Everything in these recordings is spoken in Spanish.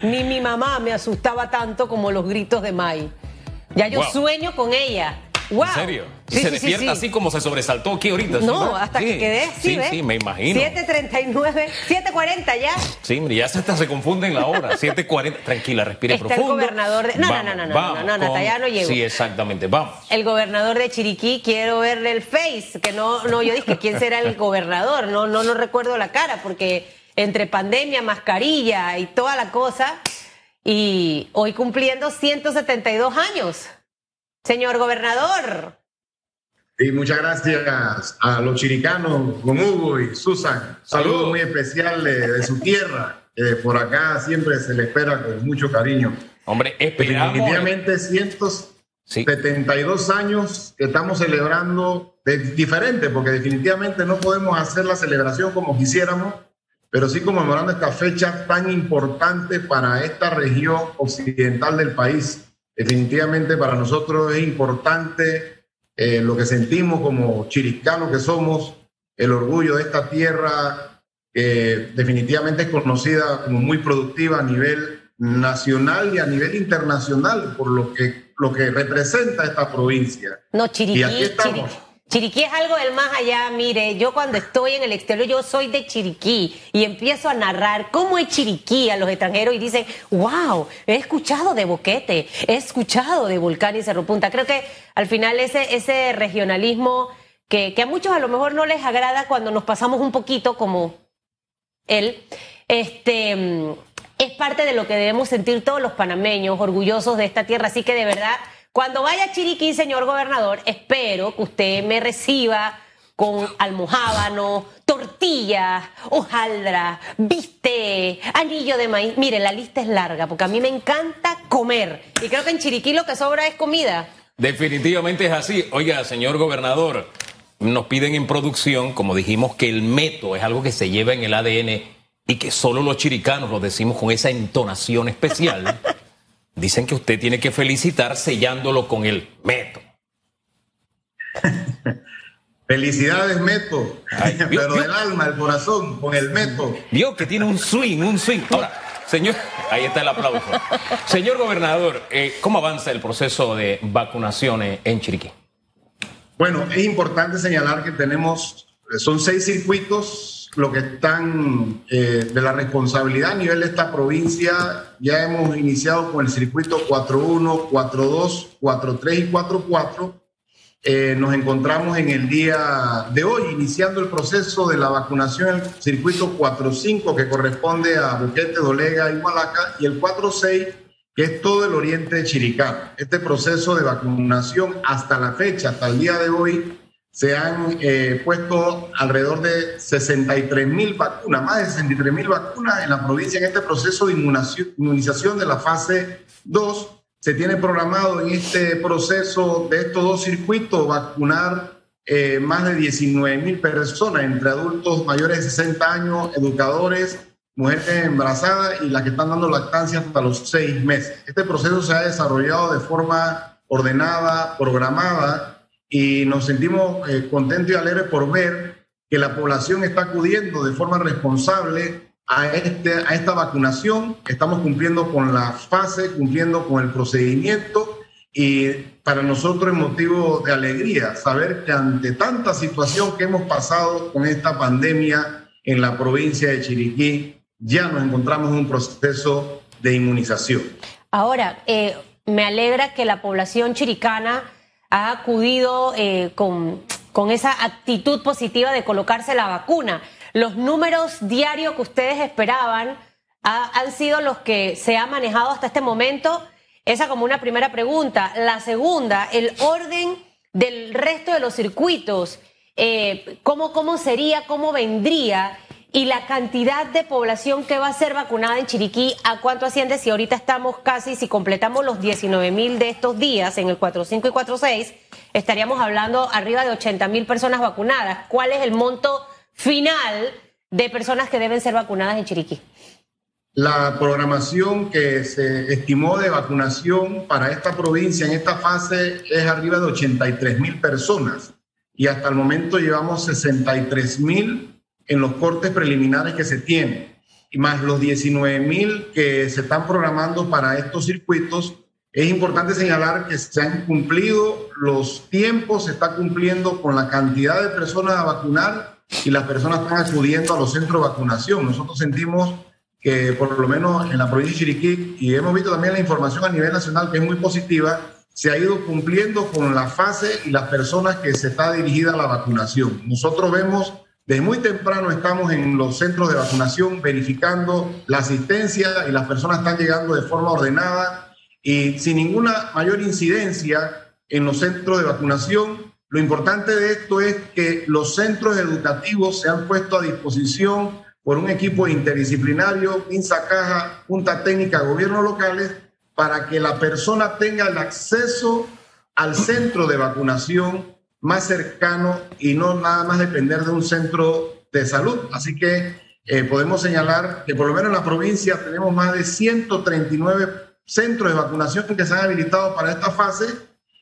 Ni mi mamá me asustaba tanto como los gritos de Mai. Ya yo Wow. sueño con ella. Wow. ¿En serio? Sí, se sí, despierta sí. así como se sobresaltó aquí ahorita. ¿sí, No, hasta que quedé, sí, Sí, sí, me imagino. 7.39, 7.40 ya. Sí, mire, ya se, hasta se confunden la hora. 7.40. Tranquila, respire Está el profundo. gobernador de- no, no, no, no, no, vamos no, no, allá no llego. Sí, exactamente. Vamos. El gobernador de Chiriquí, quiero verle el face, que no, no, yo dije, ¿quién será el gobernador? No, no, no recuerdo la cara, porque entre pandemia, mascarilla y toda la cosa, y hoy cumpliendo 172 años. Señor gobernador, Y muchas gracias a los chiricanos, con Hugo y Susan. Saludos muy especial de, de su tierra. que por acá siempre se le espera con mucho cariño. Hombre, esperamos. Definitivamente Sí. 172 años que estamos celebrando de, diferente, porque definitivamente no podemos hacer la celebración como quisiéramos, pero sí conmemorando esta fecha tan importante para esta región occidental del país. Definitivamente para nosotros es importante eh, lo que sentimos como chiricanos que somos, el orgullo de esta tierra que definitivamente es conocida como muy productiva a nivel nacional y a nivel internacional por lo que, lo que representa esta provincia. no, Chiriquí, Y aquí estamos. Chiriquí. Chiriquí es algo del más allá, mire, yo cuando estoy en el exterior, yo soy de Chiriquí y empiezo a narrar cómo es Chiriquí a los extranjeros y dicen, wow, he escuchado de Boquete, he escuchado de Volcán y Cerro Punta. Creo que al final ese, regionalismo que, que a muchos a lo mejor no les agrada cuando nos pasamos un poquito como él, este, es parte de lo que debemos sentir todos los panameños orgullosos de esta tierra. Así que de verdad, cuando vaya a Chiriquí, señor gobernador, espero que usted me reciba con almohábano, tortillas, hojaldra, bistec, anillo de maíz. Mire, la lista es larga porque a mí me encanta comer. Y creo que en Chiriquí lo que sobra es comida. Definitivamente es así. Oiga, señor gobernador, nos piden en producción, como dijimos, que el meto es algo que se lleva en el ADN y que solo los chiricanos lo decimos con esa entonación especial. Dicen que usted tiene que felicitar sellándolo con el meto. Felicidades, Meto, Ay, pero vio- del alma, del corazón, con el Meto. Vio que tiene un swing, un swing. Ahora, señor, ahí está el aplauso. Señor gobernador, eh, ¿cómo avanza el proceso de vacunaciones en Chiriquí? Bueno, es importante señalar que tenemos, son seis circuitos, lo que están eh, de la responsabilidad a nivel de esta provincia. Ya hemos iniciado con el circuito 4.1, 4.2, 4.3 y 4.4. Eh, nos encontramos en el día de hoy iniciando el proceso de la vacunación el circuito 4.5 que corresponde a Boquete, Dolega y Hualaca y el 4.6 que es todo el oriente de Chiricán. Este proceso de vacunación hasta la fecha, hasta el día de hoy, se han eh, puesto alrededor de 63 mil vacunas, más de 63 mil vacunas en la provincia en este proceso de inmunización, de la fase 2. Se tiene programado en este proceso de estos dos circuitos vacunar eh, más de 19 mil personas, entre adultos mayores de 60 años, educadores, mujeres embarazadas y las que están dando lactancia hasta los seis meses. Este proceso se ha desarrollado de forma ordenada, programada y nos sentimos eh, contentos y alegres por ver que la población está acudiendo de forma responsable a, este, a esta vacunación. Estamos cumpliendo con la fase, cumpliendo con el procedimiento y para nosotros es motivo de alegría saber que ante tanta situación que hemos pasado con esta pandemia en la provincia de Chiriquí, ya nos encontramos en un proceso de inmunización. Ahora, eh, me alegra que la población chiricana ha acudido eh, con, con esa actitud positiva de colocarse la vacuna. Los números diarios que ustedes esperaban ha- han sido los que se ha manejado hasta este momento. Esa como una primera pregunta. La segunda, el orden del resto de los circuitos. eh, ¿cómo, ¿Cómo sería, cómo vendría? Y la cantidad de población que va a ser vacunada en Chiriquí, ¿a cuánto asciende? Si ahorita estamos casi, si completamos los 19 mil de estos días en el 4.5 y 4.6, estaríamos hablando arriba de 80 mil personas vacunadas. ¿Cuál es el monto final de personas que deben ser vacunadas en Chiriquí? La programación que se estimó de vacunación para esta provincia en esta fase es arriba de 83 mil personas y hasta el momento llevamos 63 mil en los cortes preliminares que se tienen. más los 19 mil que se están programando para estos circuitos, es importante señalar que se han cumplido los tiempos, se está cumpliendo con la cantidad de personas a vacunar y las personas están acudiendo a los centros de vacunación. Nosotros sentimos que por lo menos en la provincia de Chiriquí, y hemos visto también la información a nivel nacional que es muy positiva, se ha ido cumpliendo con la fase y las personas que se está dirigida a la vacunación. Nosotros vemos, desde muy temprano estamos en los centros de vacunación verificando la asistencia y las personas están llegando de forma ordenada y sin ninguna mayor incidencia en los centros de vacunación. Lo importante de esto es que los centros educativos se han puesto a disposición por un equipo interdisciplinario, INSA Caja, Junta Técnica, Gobiernos locales, para que la persona tenga el acceso al centro de vacunación más cercano y no nada más depender de un centro de salud. Así que eh, podemos señalar que por lo menos en la provincia tenemos más de 139 centros de vacunación que se han habilitado para esta fase.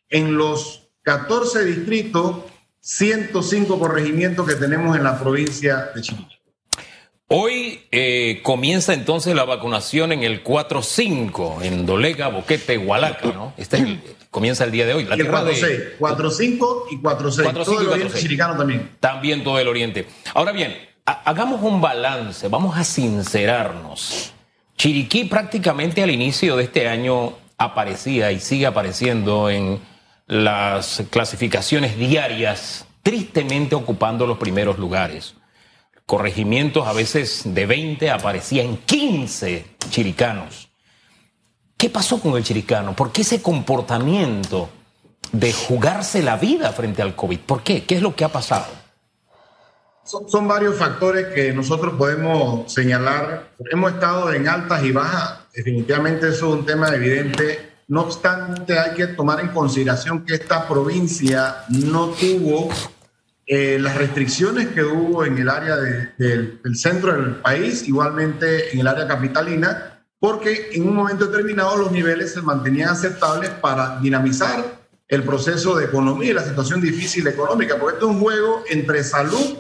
En los 14 distritos, 105 corregimientos que tenemos en la provincia de Chile. Hoy eh, comienza entonces la vacunación en el 4-5, en Dolega, Boquete, Hualaca, ¿no? Este comienza el día de hoy. La el 4-6, 4-5 y 4-6. Todo el oriente chiricano también. También todo el oriente. Ahora bien, hagamos un balance, vamos a sincerarnos. Chiriquí prácticamente al inicio de este año aparecía y sigue apareciendo en las clasificaciones diarias, tristemente ocupando los primeros lugares corregimientos a veces de 20 aparecían 15 chiricanos. ¿Qué pasó con el chiricano? ¿Por qué ese comportamiento de jugarse la vida frente al COVID? ¿Por qué? ¿Qué es lo que ha pasado? Son, varios factores que nosotros podemos señalar. Hemos estado en altas y bajas. Definitivamente eso es un tema evidente. No obstante, hay que tomar en consideración que esta provincia no tuvo eh, las restricciones que hubo en el área del centro del país, igualmente en el área capitalina, porque en un momento determinado los niveles se mantenían aceptables para dinamizar el proceso de economía y la situación difícil económica, porque esto es un juego entre salud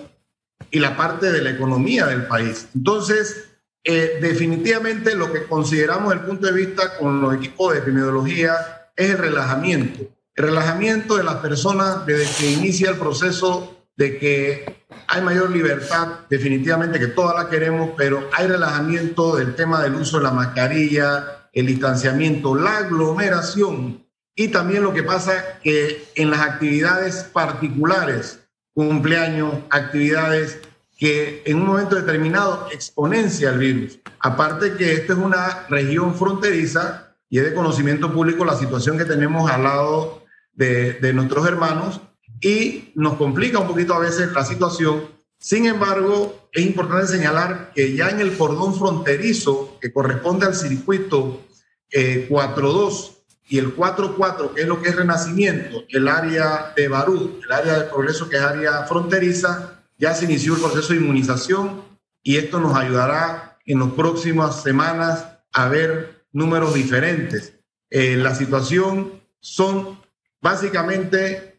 y la parte de la economía del país. Entonces, eh, definitivamente lo que consideramos desde el punto de vista con los equipos de epidemiología es el relajamiento. El relajamiento de las personas desde que inicia el proceso de que hay mayor libertad, definitivamente que todas la queremos, pero hay relajamiento del tema del uso de la mascarilla, el distanciamiento, la aglomeración y también lo que pasa que en las actividades particulares, cumpleaños, actividades que en un momento determinado exponencia el virus. Aparte que esta es una región fronteriza y es de conocimiento público la situación que tenemos al lado de, de nuestros hermanos y nos complica un poquito a veces la situación. Sin embargo, es importante señalar que ya en el cordón fronterizo que corresponde al circuito 4.2 eh, y el 4.4, que es lo que es Renacimiento, el área de Barú, el área de progreso que es área fronteriza, ya se inició el proceso de inmunización y esto nos ayudará en las próximas semanas a ver números diferentes. Eh, la situación son básicamente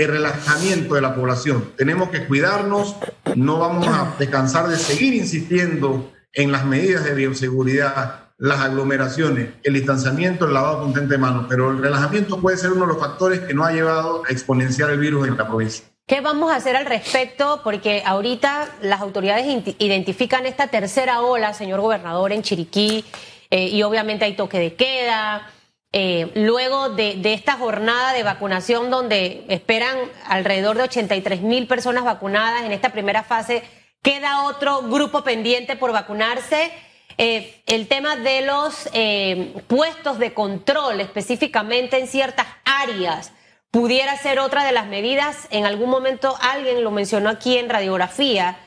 el relajamiento de la población. Tenemos que cuidarnos, no vamos a descansar de seguir insistiendo en las medidas de bioseguridad, las aglomeraciones, el distanciamiento, el lavado constante de manos, pero el relajamiento puede ser uno de los factores que no ha llevado a exponenciar el virus en la provincia. ¿Qué vamos a hacer al respecto? Porque ahorita las autoridades identifican esta tercera ola, señor gobernador, en Chiriquí, eh, y obviamente hay toque de queda eh, luego de, esta jornada de vacunación donde esperan alrededor de 83 mil personas vacunadas en esta primera fase, queda otro grupo pendiente por vacunarse. Eh, el tema de los eh, puestos de control específicamente en ciertas áreas pudiera ser otra de las medidas. En algún momento alguien lo mencionó aquí en radiografía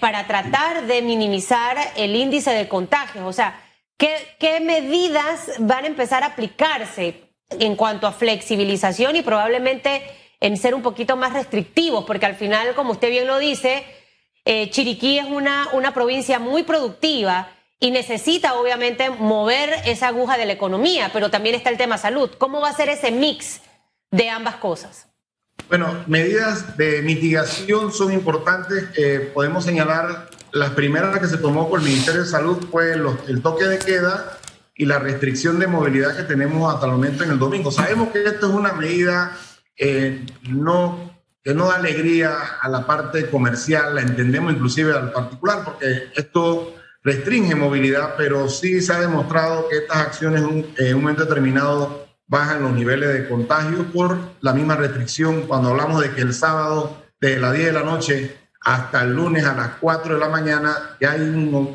para tratar de minimizar el índice de contagios. O sea, ¿Qué, medidas van a empezar a aplicarse en cuanto a flexibilización y probablemente en ser un poquito más restrictivos? Porque al final, como usted bien lo dice, eh, Chiriquí es una, una provincia muy productiva y necesita obviamente mover esa aguja de la economía, pero también está el tema salud. ¿Cómo va a ser ese mix de ambas cosas? Bueno, medidas de mitigación son importantes. podemos señalar las primeras que se tomó por el Ministerio de Salud fue el toque de queda y la restricción de movilidad que tenemos hasta el momento en el domingo. Sabemos que esto es una medida eh, no, que no da alegría a la parte comercial, la entendemos inclusive al particular, porque esto restringe movilidad, pero sí se ha demostrado que estas acciones en un momento determinado bajan los niveles de contagio por la misma restricción. Cuando hablamos de que el sábado de las 10 de la noche hasta el lunes a las 4 de la mañana ya hay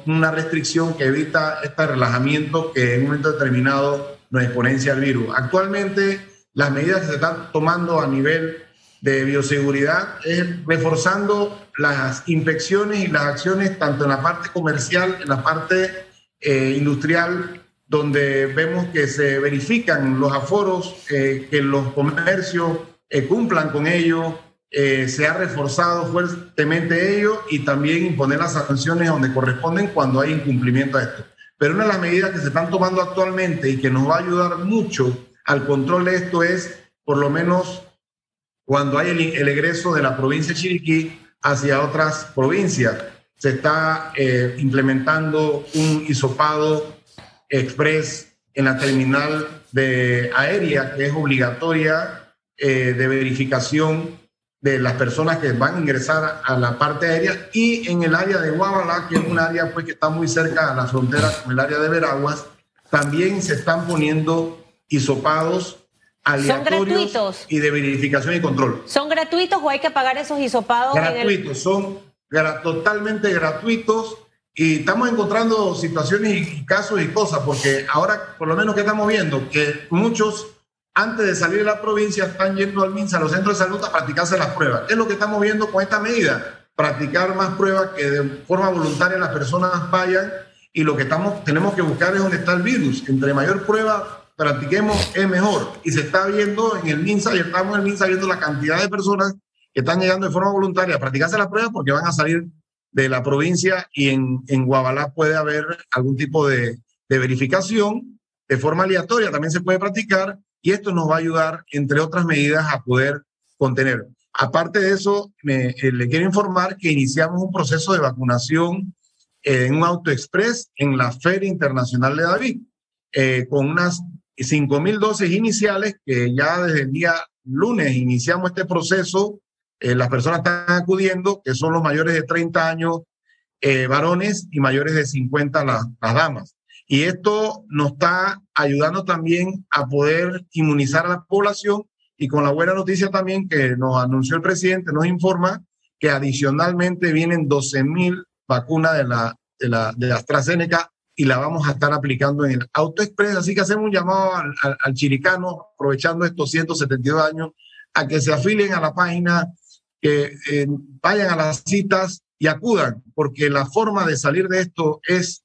una restricción que evita este relajamiento que en un momento determinado nos exponencia al virus. Actualmente las medidas que se están tomando a nivel de bioseguridad es reforzando las inspecciones y las acciones tanto en la parte comercial, en la parte eh, industrial, donde vemos que se verifican los aforos, eh, que los comercios eh, cumplan con ello, se ha reforzado fuertemente ello y también imponer las sanciones donde corresponden cuando hay incumplimiento a esto. Pero una de las medidas que se están tomando actualmente y que nos va a ayudar mucho al control de esto es, por lo menos, cuando hay el, egreso de la provincia de Chiriquí hacia otras provincias. Se está eh, implementando un hisopado express en la terminal de aérea, que es obligatoria eh, de verificación de las personas que van a ingresar a la parte aérea y en el área de Guabalá, que es un área pues, que está muy cerca a la frontera con el área de Veraguas, también se están poniendo hisopados aleatorios y de verificación y control. ¿Son gratuitos o hay que pagar esos hisopados? Gratuitos, son totalmente gratuitos y estamos encontrando situaciones y casos y cosas, porque ahora por lo menos que estamos viendo que muchos antes de salir de la provincia están yendo al MINSA, a los centros de salud, a practicarse las pruebas. ¿Qué es lo que estamos viendo con esta medida? Practicar más pruebas que de forma voluntaria las personas vayan y lo que estamos, tenemos que buscar es dónde está el virus. Entre mayor prueba practiquemos es mejor. Y se está viendo en el MINSA y estamos en el MINSA viendo la cantidad de personas que están llegando de forma voluntaria a practicarse las pruebas porque van a salir de la provincia y en, en Guabalá puede haber algún tipo de, de verificación de forma aleatoria, también se puede practicar y esto nos va a ayudar, entre otras medidas, a poder contener. Aparte de eso, me, eh, le quiero informar que iniciamos un proceso de vacunación en un auto express en la Feria Internacional de David, eh, con unas 5 mil dosis iniciales que ya desde el día lunes iniciamos este proceso. Eh, las personas están acudiendo, que son los mayores de 30 años, eh, varones, y mayores de 50 las, las damas. Y esto nos está ayudando también a poder inmunizar a la población y con la buena noticia también que nos anunció el presidente, nos informa que adicionalmente vienen 12 mil vacunas de la, de la, de AstraZeneca y la vamos a estar aplicando en el Auto Express. Así que hacemos un llamado al, chiricano, aprovechando estos 172 años, a que se afilien a la página, que eh, vayan a las citas y acudan, porque la forma de salir de esto es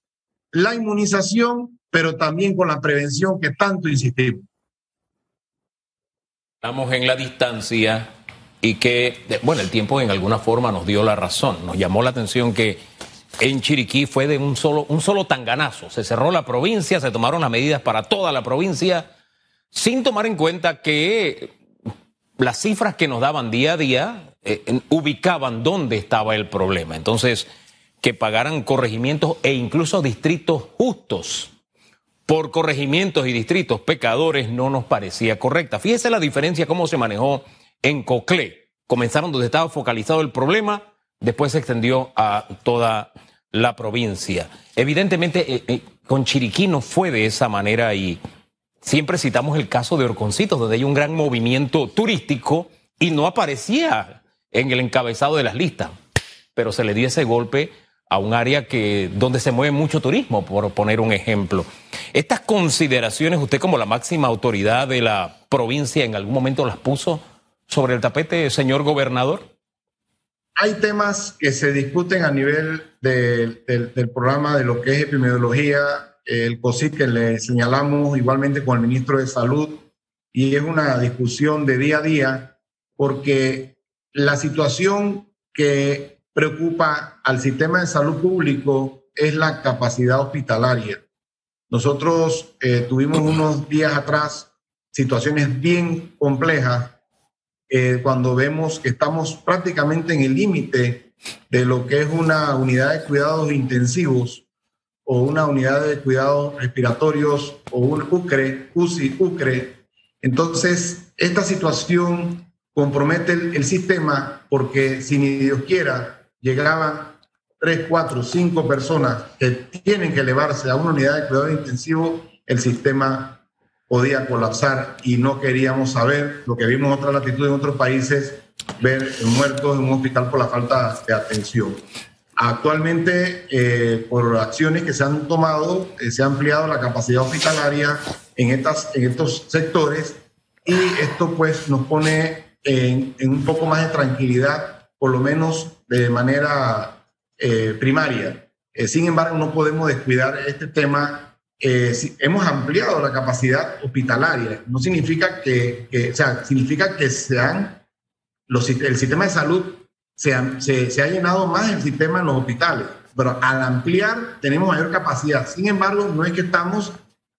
la inmunización, pero también con la prevención que tanto insistimos. Estamos en la distancia y que, bueno, el tiempo en alguna forma nos dio la razón. Nos llamó la atención que en Chiriquí fue de un solo, un solo tanganazo. Se cerró la provincia, se tomaron las medidas para toda la provincia, sin tomar en cuenta que las cifras que nos daban día a día eh, ubicaban dónde estaba el problema. Entonces, que pagaran corregimientos e incluso distritos justos por corregimientos y distritos pecadores no nos parecía correcta. Fíjese la diferencia cómo se manejó en Coclé. Comenzaron donde estaba focalizado el problema, después se extendió a toda la provincia. Evidentemente, eh, eh, con Chiriquí no fue de esa manera y siempre citamos el caso de Orconcitos, donde hay un gran movimiento turístico y no aparecía en el encabezado de las listas, pero se le dio ese golpe a un área que donde se mueve mucho turismo, por poner un ejemplo. Estas consideraciones, usted como la máxima autoridad de la provincia, en algún momento las puso sobre el tapete, señor gobernador hay temas que se discuten a nivel del programa de lo que es epidemiología, el COSIT que le señalamos igualmente con el ministro de Salud, y es una discusión de día a día, porque la situación que preocupa al sistema de salud público es la capacidad hospitalaria. Nosotros eh, tuvimos unos días atrás situaciones bien complejas eh, cuando vemos que estamos prácticamente en el límite de lo que es una unidad de cuidados intensivos o una unidad de cuidados respiratorios o un UCRE, UCI, UCRE. Entonces, esta situación compromete el, sistema porque si ni Dios quiera llegaban tres, cuatro, cinco personas que tienen que elevarse a una unidad de cuidado intensivo, el sistema podía colapsar y no queríamos saber lo que vimos en otras latitudes en otros países, ver muertos en un hospital por la falta de atención. Actualmente, eh, por acciones que se han tomado, eh, se ha ampliado la capacidad hospitalaria en, estas, en estos sectores y esto pues nos pone en, un poco más de tranquilidad, por lo menos de manera eh, primaria. sin embargo, no podemos descuidar este tema. hemos ampliado la capacidad hospitalaria. No significa que, o sea, significa que los, el sistema de salud se se, ha llenado más el sistema en los hospitales, pero al ampliar tenemos mayor capacidad. Sin embargo, no es que estamos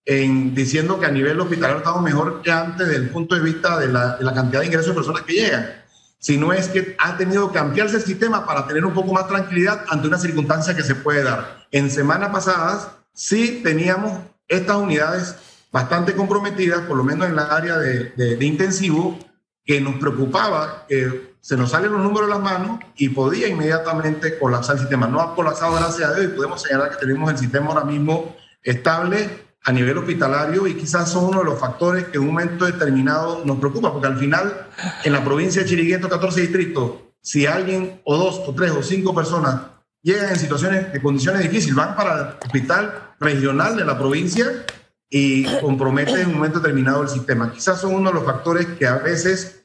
en, diciendo que a nivel hospitalario estamos mejor que antes desde el punto de vista de la, de la cantidad de ingresos de personas que llegan, sino es que ha tenido que ampliarse el sistema para tener un poco más tranquilidad ante una circunstancia que se puede dar. En semanas pasadas sí teníamos estas unidades bastante comprometidas, por lo menos en la área de, de, de intensivo, que nos preocupaba que se nos salen los números de las manos y podía inmediatamente colapsar el sistema. No ha colapsado gracias a Dios y podemos señalar que tenemos el sistema ahora mismo estable a nivel hospitalario y quizás son uno de los factores que en un momento determinado nos preocupa, porque al final en la provincia de Chiriquí, 14 distritos, si alguien o dos o tres o cinco personas llegan en situaciones de condiciones difíciles, van para el hospital regional de la provincia y comprometen en un momento determinado el sistema. Quizás son uno de los factores que a veces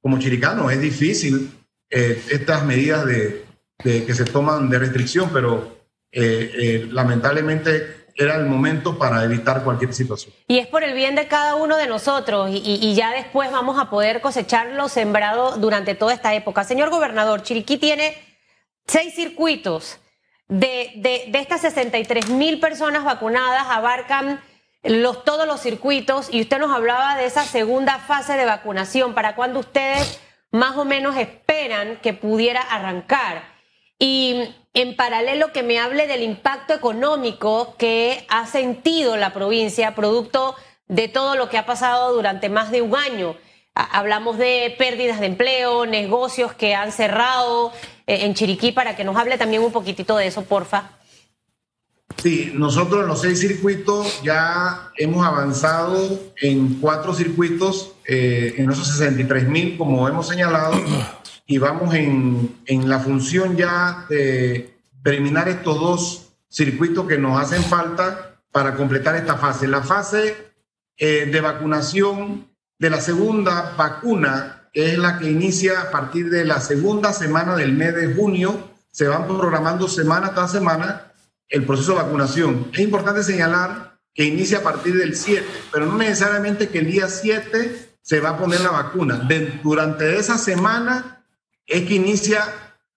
como chiricano es difícil eh, estas medidas de, que se toman de restricción, pero eh, eh, lamentablemente era el momento para evitar cualquier situación. Y es por el bien de cada uno de nosotros y, ya después vamos a poder cosechar lo sembrado durante toda esta época. Señor gobernador, Chiriquí tiene seis circuitos. De, de, de estas 63 mil personas vacunadas abarcan los, todos los circuitos y usted nos hablaba de esa segunda fase de vacunación, para cuando ustedes más o menos esperan que pudiera arrancar. Y en paralelo que me hable del impacto económico que ha sentido la provincia producto de todo lo que ha pasado durante más de un año. Hablamos de pérdidas de empleo, negocios que han cerrado eh, en Chiriquí, para que nos hable también un poquitito de eso, porfa. Sí, nosotros en los seis circuitos ya hemos avanzado en cuatro circuitos, eh, en esos 63 mil, como hemos señalado, y vamos en, en, la función ya de terminar estos dos circuitos que nos hacen falta para completar esta fase. La fase eh, de vacunación de la segunda vacuna, que es la que inicia a partir de la segunda semana del mes de junio, se van programando semana tras semana el proceso de vacunación. Es importante señalar que inicia a partir del 7, pero no necesariamente que el día 7 se va a poner la vacuna. durante esa semana es que inicia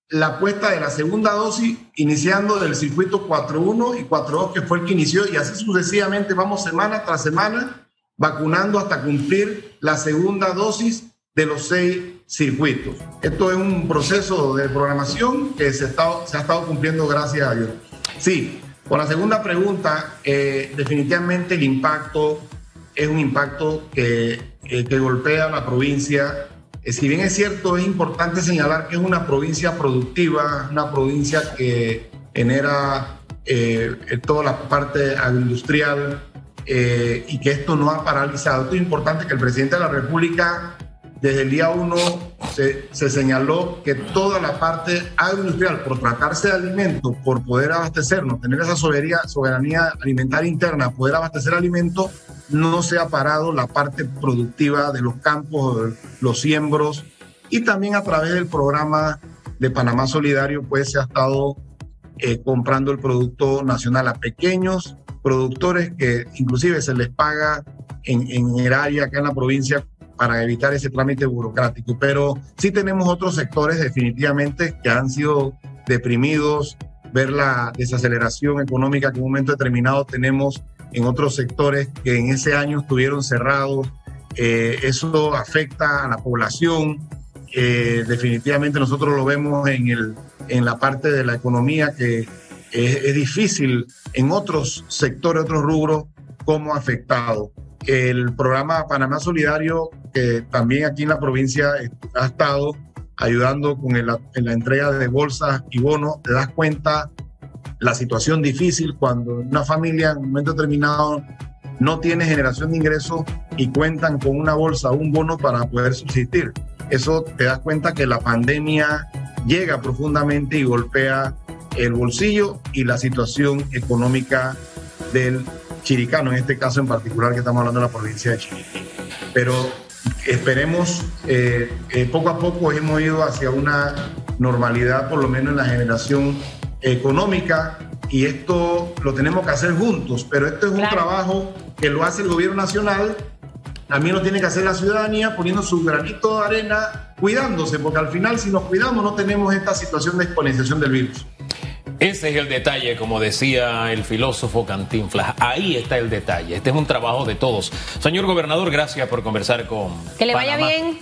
la puesta de la segunda dosis, iniciando del circuito 4.1 y 4.2, que fue el que inició, y así sucesivamente vamos semana tras semana vacunando hasta cumplir la segunda dosis de los seis circuitos. Esto es un proceso de programación que se, ha estado cumpliendo gracias a Dios. Sí, con la segunda pregunta, eh, definitivamente el impacto es un impacto que, eh, que golpea a la provincia. Eh, si bien es cierto, es importante señalar que es una provincia productiva, una provincia que genera toda la parte agroindustrial y que esto no ha paralizado. Esto es importante que el presidente de la República desde el día uno se, señaló que toda la parte agroindustrial, por tratarse de alimentos, por poder abastecernos, tener esa soberanía, soberanía alimentaria interna, poder abastecer alimentos, no se ha parado la parte productiva de los campos, los siembros, y también a través del programa de Panamá Solidario, pues se ha estado eh, comprando el producto nacional a pequeños productores que inclusive se les paga en, en el área acá en la provincia para evitar ese trámite burocrático. Pero sí tenemos otros sectores definitivamente que han sido deprimidos, ver la desaceleración económica que en un momento determinado tenemos en otros sectores que en ese año estuvieron cerrados. Eh, eso afecta a la población. Eh, definitivamente nosotros lo vemos en el, en la parte de la economía que es, difícil en otros sectores, otros rubros, como afectado. El programa Panamá Solidario, que también aquí en la provincia ha estado ayudando con en la entrega de bolsas y bonos, te das cuenta la situación difícil cuando una familia en un momento determinado no tiene generación de ingresos y cuentan con una bolsa o un bono para poder subsistir. Eso te das cuenta que la pandemia llega profundamente y golpea el bolsillo y la situación económica del chiricano, en este caso en particular que estamos hablando de la provincia de Chiriquí. Pero esperemos, eh, eh, poco a poco hemos ido hacia una normalidad, por lo menos en la generación económica, y esto lo tenemos que hacer juntos, pero esto es un trabajo que lo hace el gobierno nacional, también lo tiene que hacer la ciudadanía poniendo su granito de arena, cuidándose, porque al final si nos cuidamos no tenemos esta situación de exponenciación del virus. Ese es el detalle, como decía el filósofo Cantinflas. Ahí está el detalle. Este es un trabajo de todos. Señor gobernador, gracias por conversar con. Que le vaya bien.